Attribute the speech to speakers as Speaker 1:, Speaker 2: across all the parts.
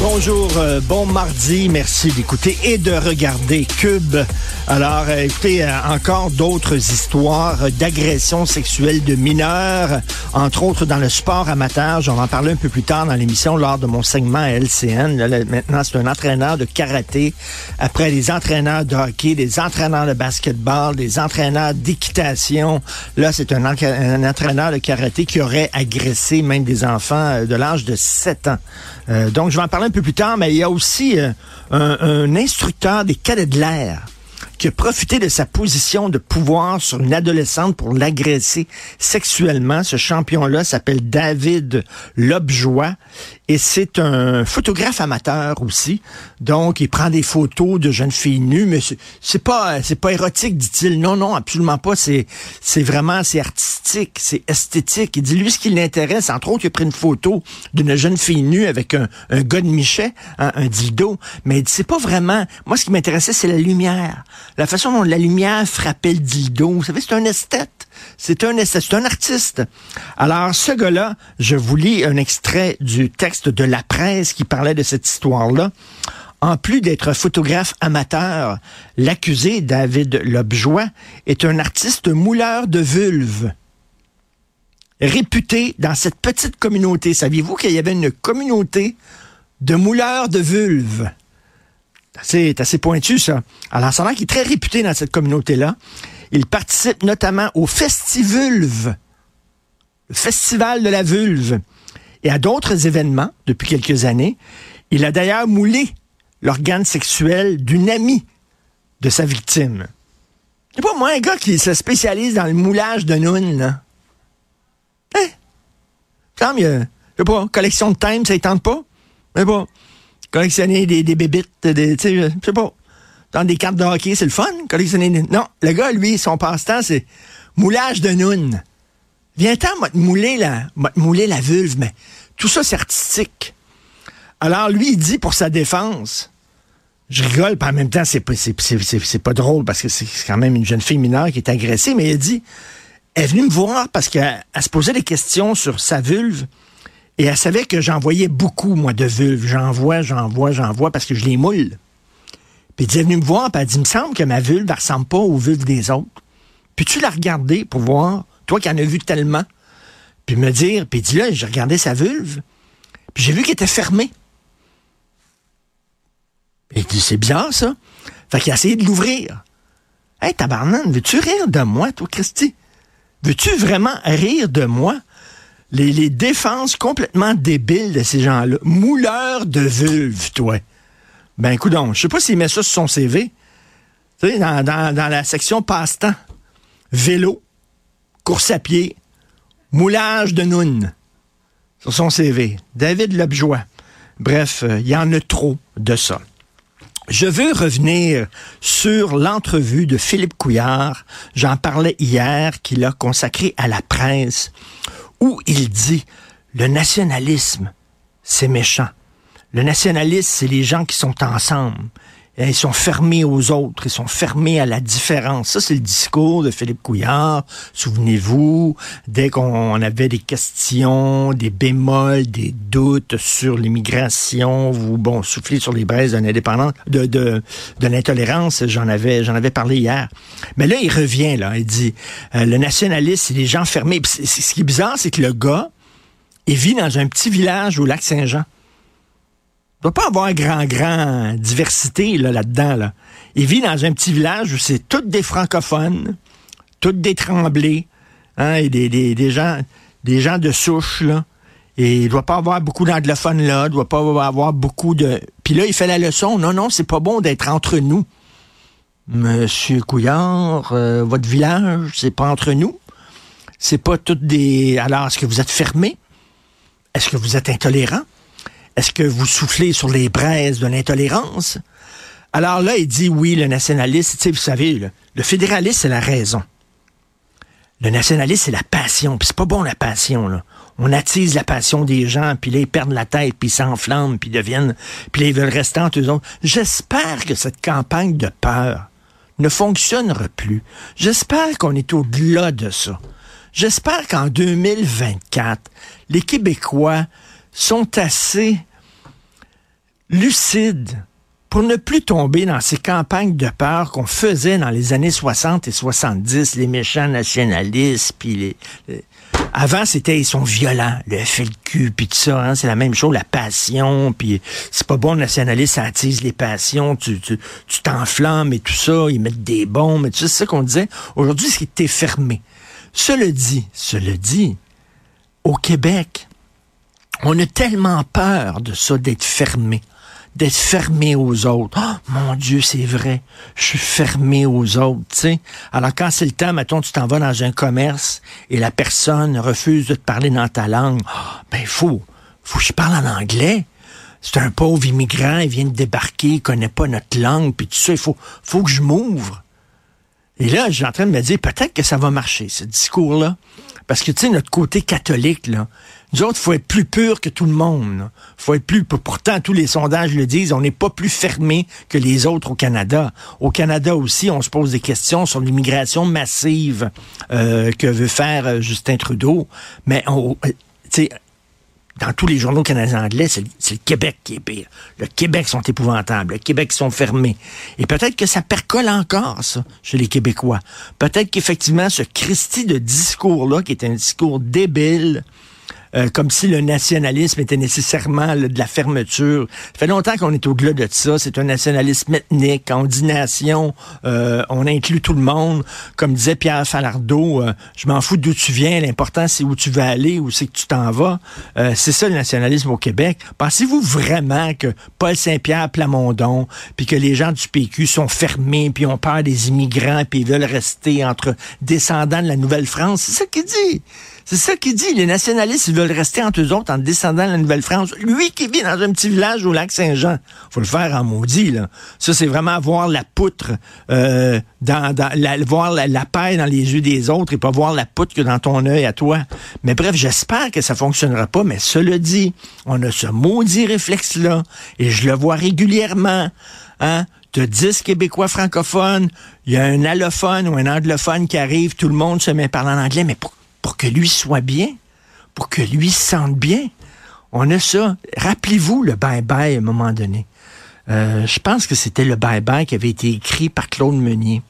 Speaker 1: Bonjour, euh, bon mardi, merci d'écouter et de regarder Cube. Alors, euh, écoutez, euh, encore d'autres histoires d'agressions sexuelles de mineurs, entre autres dans le sport amateur. J'en en parler un peu plus tard dans l'émission lors de mon segment à LCN. Là, maintenant, c'est un entraîneur de karaté. Après, les entraîneurs de hockey, des entraîneurs de basketball, des entraîneurs d'équitation. Là, c'est un, entraîneur de karaté qui aurait agressé même des enfants de l'âge de 7 ans. Donc, je vais en parler un peu plus tard, mais il y a aussi euh, un, un instructeur des cadets de l'air qui a profité de sa position de pouvoir sur une adolescente pour l'agresser sexuellement. Ce champion-là s'appelle David Lobjoie et c'est un photographe amateur aussi. Donc, il prend des photos de jeunes filles nues, mais c'est- pas c'est pas érotique, dit-il. Non, non, absolument pas. C'est c'est vraiment c'est artistique, c'est esthétique. Il dit lui ce qui l'intéresse, entre autres, il a pris une photo d'une jeune fille nue avec un, un gars de Michet, un dildo. Mais il dit c'est pas vraiment. Moi, ce qui m'intéressait, c'est la lumière, la façon dont la lumière frappait le dildo. Vous savez, c'est un esthète. C'est un esthète, c'est un artiste. Alors, ce gars-là, je vous lis un extrait du texte de la presse qui parlait de cette histoire-là. En plus d'être photographe amateur, l'accusé, David Lobjoie, est un artiste mouleur de vulves réputé dans cette petite communauté. Saviez-vous qu'il y avait une communauté de mouleurs de vulves? C'est assez pointu, ça. Alors, qu'il est très réputé dans cette communauté-là. Il participe notamment au Festival de la vulve, et à d'autres événements depuis quelques années. Il a d'ailleurs moulé l'organe sexuel d'une amie de sa victime. C'est pas moi un gars qui se spécialise dans le moulage de nounes, là. Hein? Il y a, je sais pas, collection de thèmes, ça ne tente pas? Sais pas. Collectionner des, bébites, des, tu sais, je sais pas. Dans des cartes de hockey, c'est le fun, collectionner des... Non, le gars, lui, son passe-temps, c'est moulage de nounes. Viens-t'en, m'a te mouler la, mouler la vulve, mais tout ça, c'est artistique. Alors, lui, il dit pour sa défense, je rigole, puis en même temps, c'est pas, c'est, c'est, pas drôle parce que c'est quand même une jeune fille mineure qui est agressée, mais il dit, elle est venue me voir parce qu'elle elle se posait des questions sur sa vulve et elle savait que j'en voyais beaucoup, moi, de vulves. J'en vois, j'en vois, j'en vois parce que je les moule. Puis elle est venue me voir, puis elle dit, il me semble que ma vulve, elle ressemble pas aux vulves des autres. Puis tu l'as regardé pour voir, toi qui en as vu tellement, puis me dire, puis dit là, j'ai regardé sa vulve, puis j'ai vu qu'elle était fermée. Et dit, c'est bizarre, ça. Fait qu'il a essayé de l'ouvrir. Hey, tabarnane, veux-tu rire de moi, toi, Christy? Veux-tu vraiment rire de moi? Les, défenses complètement débiles de ces gens-là. Mouleur de vulve, toi. Ben, écoute donc, je sais pas s'il met ça sur son CV. Tu sais, dans, dans, dans la section passe-temps. Vélo, course à pied, moulage de nounes. Sur son CV. David Lobjoie. Bref, euh, il y en a trop de ça. Je veux revenir sur l'entrevue de Philippe Couillard. J'en parlais hier, qu'il a consacré à la presse, où il dit le nationalisme, c'est méchant. Le nationalisme, c'est les gens qui sont ensemble. Ils sont fermés aux autres, ils sont fermés à la différence. Ça, c'est le discours de Philippe Couillard. Souvenez-vous, dès qu'on avait des questions, des bémols, des doutes sur l'immigration, vous, bon, soufflez sur les braises d'un indépendant, de, de, de l'intolérance, j'en avais, j'en avais parlé hier. Mais là, il revient, là, il dit, euh, le nationalisme, c'est les gens fermés. Ce qui est bizarre, c'est que le gars, il vit dans un petit village au lac Saint-Jean. Il doit pas avoir grand, grand diversité là, là-dedans. Là. Il vit dans un petit village où c'est toutes des francophones, toutes des tremblés, hein, et des, des, des gens, des gens de souche, là. Et il doit pas avoir beaucoup d'anglophones là, il doit pas avoir beaucoup de. Puis là, il fait la leçon. Non, non, c'est pas bon d'être entre nous. Monsieur Couillard, euh, votre village, c'est pas entre nous. C'est pas toutes des. Alors, est-ce que vous êtes fermé? Est-ce que vous êtes intolérant? Est-ce que vous soufflez sur les braises de l'intolérance? Alors là, il dit oui, le nationaliste, tu sais, vous savez, le, fédéraliste, c'est la raison. Le nationalisme, c'est la passion. Puis c'est pas bon, la passion, là. On attise la passion des gens, puis là, ils perdent la tête, puis ils s'enflamment, puis ils deviennent... Puis là, ils veulent rester entre eux autres. J'espère que cette campagne de peur ne fonctionnera plus. J'espère qu'on est au-delà de ça. J'espère qu'en 2024, les Québécois sont assez lucides pour ne plus tomber dans ces campagnes de peur qu'on faisait dans les années 60 et 70, les méchants nationalistes, puis les, Avant, c'était ils sont violents, le FLQ, puis tout ça, hein, c'est la même chose, la passion, puis c'est pas bon, le nationaliste, ça attise les passions, tu t'enflammes tu, et tout ça, ils mettent des bombes, et tout ça, c'est ça qu'on disait. Aujourd'hui, c'est fermé. Cela dit, cela dit, au Québec, on a tellement peur de ça, d'être fermé, d'être fermé aux autres. Oh, mon Dieu, c'est vrai, je suis fermé aux autres, tu sais. Alors quand c'est le temps, mettons, tu t'en vas dans un commerce et la personne refuse de te parler dans ta langue, oh, ben faut, faut que je parle en anglais. C'est un pauvre immigrant, il vient de débarquer, il connaît pas notre langue, puis tout ça, il faut, faut que je m'ouvre. Et là, j'ai en train de me dire, peut-être que ça va marcher, ce discours-là. Parce que, tu sais, notre côté catholique, là, nous autres, faut être plus pur que tout le monde. faut être plus... Pourtant, tous les sondages le disent, on n'est pas plus fermé que les autres au Canada. Au Canada aussi, on se pose des questions sur l'immigration massive euh, que veut faire euh, Justin Trudeau. Mais, on, euh, sais, dans tous les journaux canadiens anglais, c'est le Québec qui est pire. Le Québec sont épouvantables. Le Québec sont fermés. Et peut-être que ça percole encore, ça, chez les Québécois. Peut-être qu'effectivement, ce Christie de discours-là, qui est un discours débile, euh, comme si le nationalisme était nécessairement de la fermeture. Ça fait longtemps qu'on est au-delà de ça. C'est un nationalisme ethnique. Quand on dit nation, euh, on inclut tout le monde. Comme disait Pierre Falardeau, euh, je m'en fous d'où tu viens. L'important, c'est où tu veux aller, où c'est que tu t'en vas. c'est ça le nationalisme au Québec. Pensez-vous vraiment que Paul Saint-Pierre Plamondon, puis que les gens du PQ sont fermés, puis ont peur des immigrants, puis ils veulent rester entre descendants de la Nouvelle-France? C'est ça qu'il dit. C'est ça qu'il dit. Les nationalistes, ils veulent rester entre eux autres en descendant de la Nouvelle-France. Lui qui vit dans un petit village au lac Saint-Jean. Faut le faire en maudit, là. Ça, c'est vraiment voir la poutre, euh, dans, voir la, paille dans les yeux des autres et pas voir la poutre que dans ton œil à toi. Mais bref, j'espère que ça fonctionnera pas, mais cela dit, on a ce maudit réflexe-là et je le vois régulièrement. Hein? de 10 Québécois francophones, il y a un allophone ou un anglophone qui arrive, tout le monde se met à parler en anglais, mais pourquoi? Pour que lui soit bien, pour que lui se sente bien. On a ça. Rappelez-vous le bye-bye à un moment donné. Euh, je pense que c'était le bye-bye qui avait été écrit par Claude Meunier.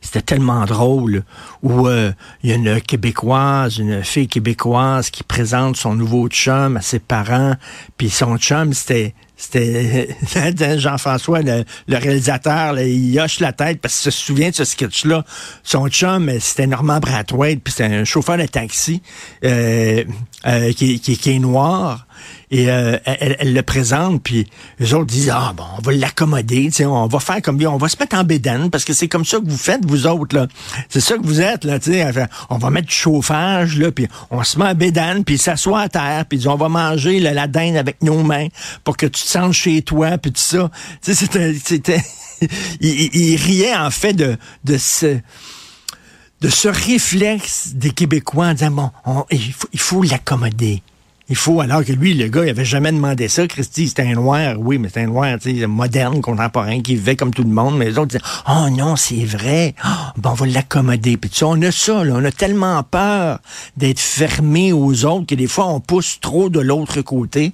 Speaker 1: C'était tellement drôle où euh, il y a une québécoise, une fille québécoise qui présente son nouveau chum à ses parents, puis son chum c'était c'était Jean-François, le, réalisateur, il hoche la tête parce qu'il se souvient de ce sketch-là. Son chum, c'était Normand Brathwaite, puis c'était un chauffeur de taxi euh, euh, qui, qui, qui, est noir. Et euh, elle, le présente, puis les autres disent ah bon, on va l'accommoder, on va faire comme on va se mettre en bédaine parce que c'est comme ça que vous faites vous autres là. C'est ça que vous êtes là, tu sais. On va mettre du chauffage là, puis on se met en bédane, puis s'assoit à terre, puis on va manger la dinde avec nos mains pour que tu te chez toi, puis tout ça. Tu sais, c'était, il, riait en fait de de ce de ce réflexe des Québécois en disant bon, il faut l'accommoder. Il faut, alors que lui, le gars, il avait jamais demandé ça. Christy, c'était un noir, oui, mais c'était un noir, tu sais, moderne, contemporain, qui vivait comme tout le monde. Mais les autres disaient, oh non, c'est vrai. Oh, on va l'accommoder. Puis tu sais, on a ça, là. On a tellement peur d'être fermé aux autres que des fois, on pousse trop de l'autre côté.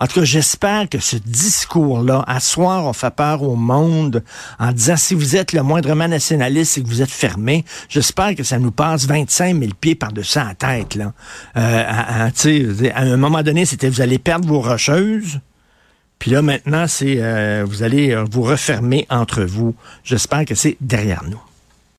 Speaker 1: En tout cas, j'espère que ce discours-là, à soir, on fait peur au monde en disant si vous êtes le moindrement nationaliste et que vous êtes fermé, j'espère que ça nous passe 25 000 pieds par-dessus la tête. Là. Euh, à, à, un moment donné, c'était vous allez perdre vos rocheuses. Puis là, maintenant, c'est euh, vous allez euh, vous refermer entre vous. J'espère que c'est derrière nous.